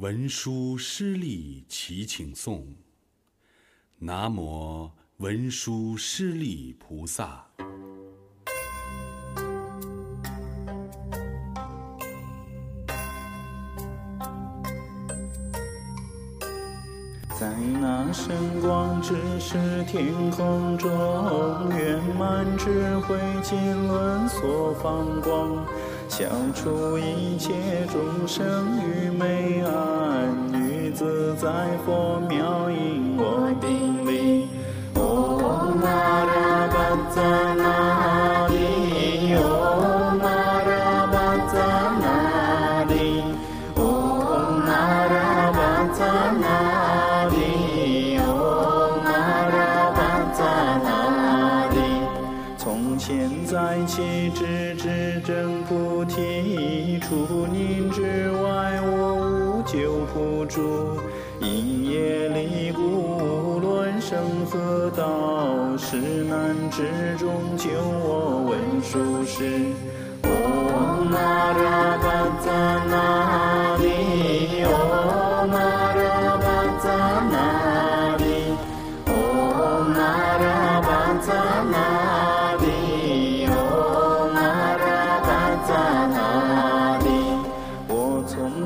文殊师利祈请颂。南无文殊师利菩萨。在那神光之时天空中，圆满智慧经轮所放光。消除一切众生愚昧啊，在佛妙音我顶礼。唵嘛呢叭扎那哩，唵嘛呢叭扎那哩，唵嘛呢叭扎那哩，唵嘛呢叭扎那哩。从现在起直至真菩提，除您之外我无救苦主。因业力故，无论生何道，是难之中救我文殊师。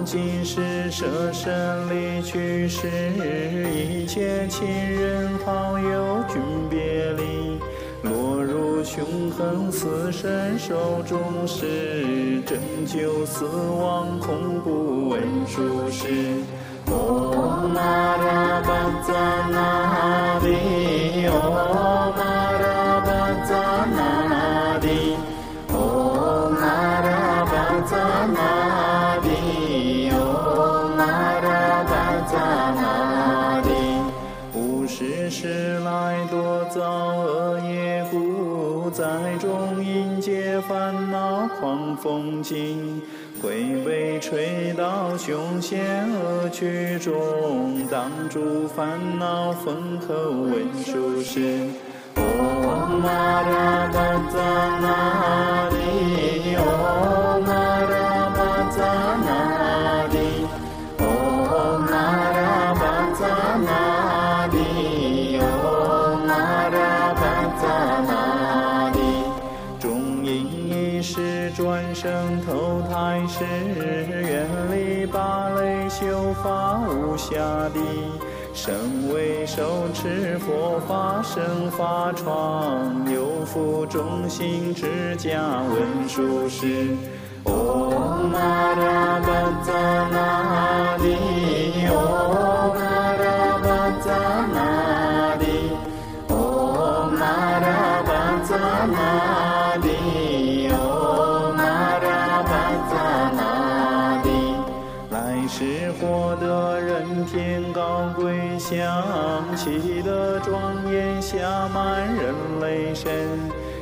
今世舍身离去时，一切亲人好友均别离，落入凶狠死神手中时，拯救死亡恐怖文殊师。唵嘛呢叭扎那哩，唵时来多遭恶业故，在中阴界烦恼狂风劲，会被吹到凶险恶趣中，挡住烦恼风口文殊师。唵嘛呢叭扎那哩，唵类修法无暇地。身为手持佛法生法床，有福众心之家文殊师。唵嘛呢叭扎那来世获得人天高贵相，气得庄严下满人类身。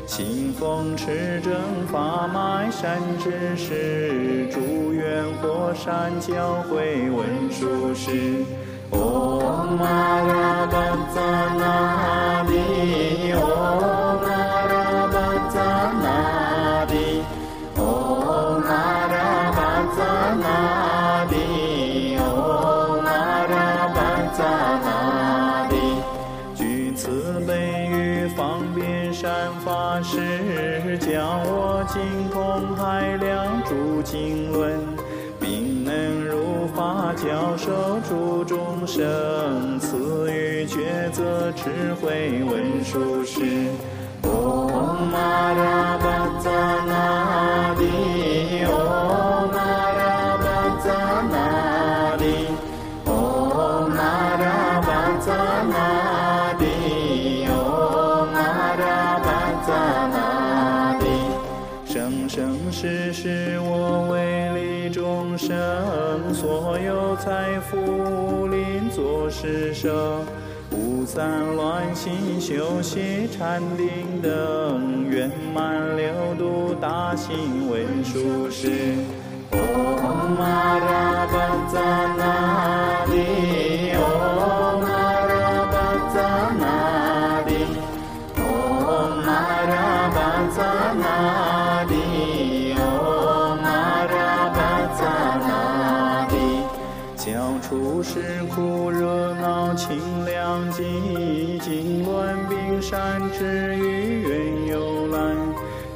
信奉持正法脉善知识，祝愿火山教诲文殊师。唵嘛呢叭扎那哩，唵教我精通海量诸经文，并能如法教授诸众生，赐予抉择智慧文殊师。唵嘛呢叭扎那世是我为利众生，所有财富临作施舍。无散乱心，修习禅定等，圆满六度大行为殊师。唵嘛哩，唵嘛呢叭扎那哩。教出世苦热闹清凉寂静乱冰山之于远游来，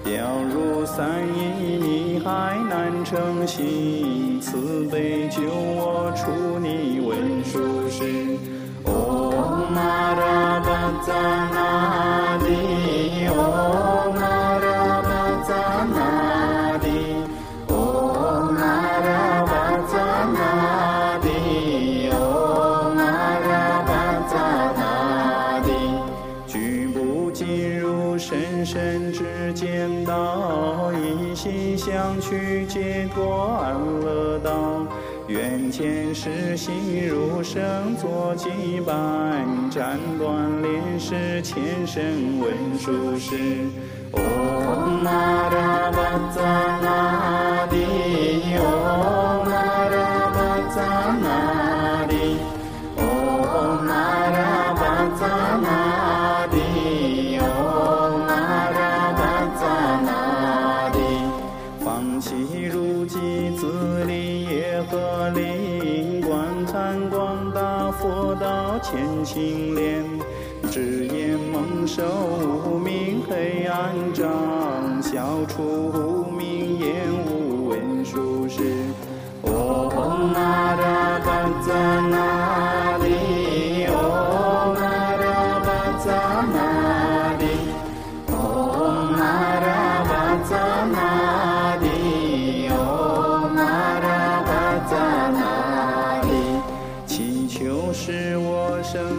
掉入三义你还难成行，慈悲救我出泥文殊师。Om Narabhajanadi 愿前世心如生作羁绊，斩断莲师前生文殊师。唵嘛呢叭扎那的唵。和灵，观看广大佛道前青莲，只言蒙受无明黑暗障，消除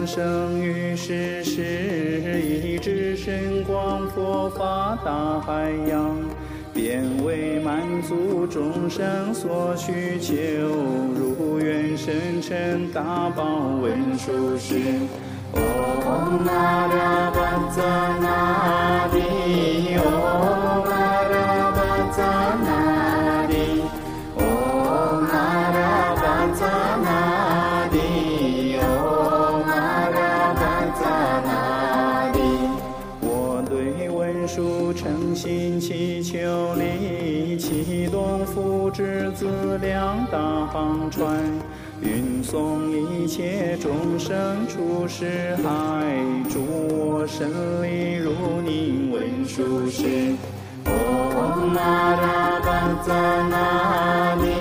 生于世世，一直深广佛法大海洋，便为满足众生所需求，如愿深沉大宝文殊师。Om Narabhajanadi Om Narabhajanadi Om Narabhajanadi Om 心祈求你，启动福智资粮大航船，运送一切众生出世海，助我胜利如宁文殊师。Om Narabhajanadi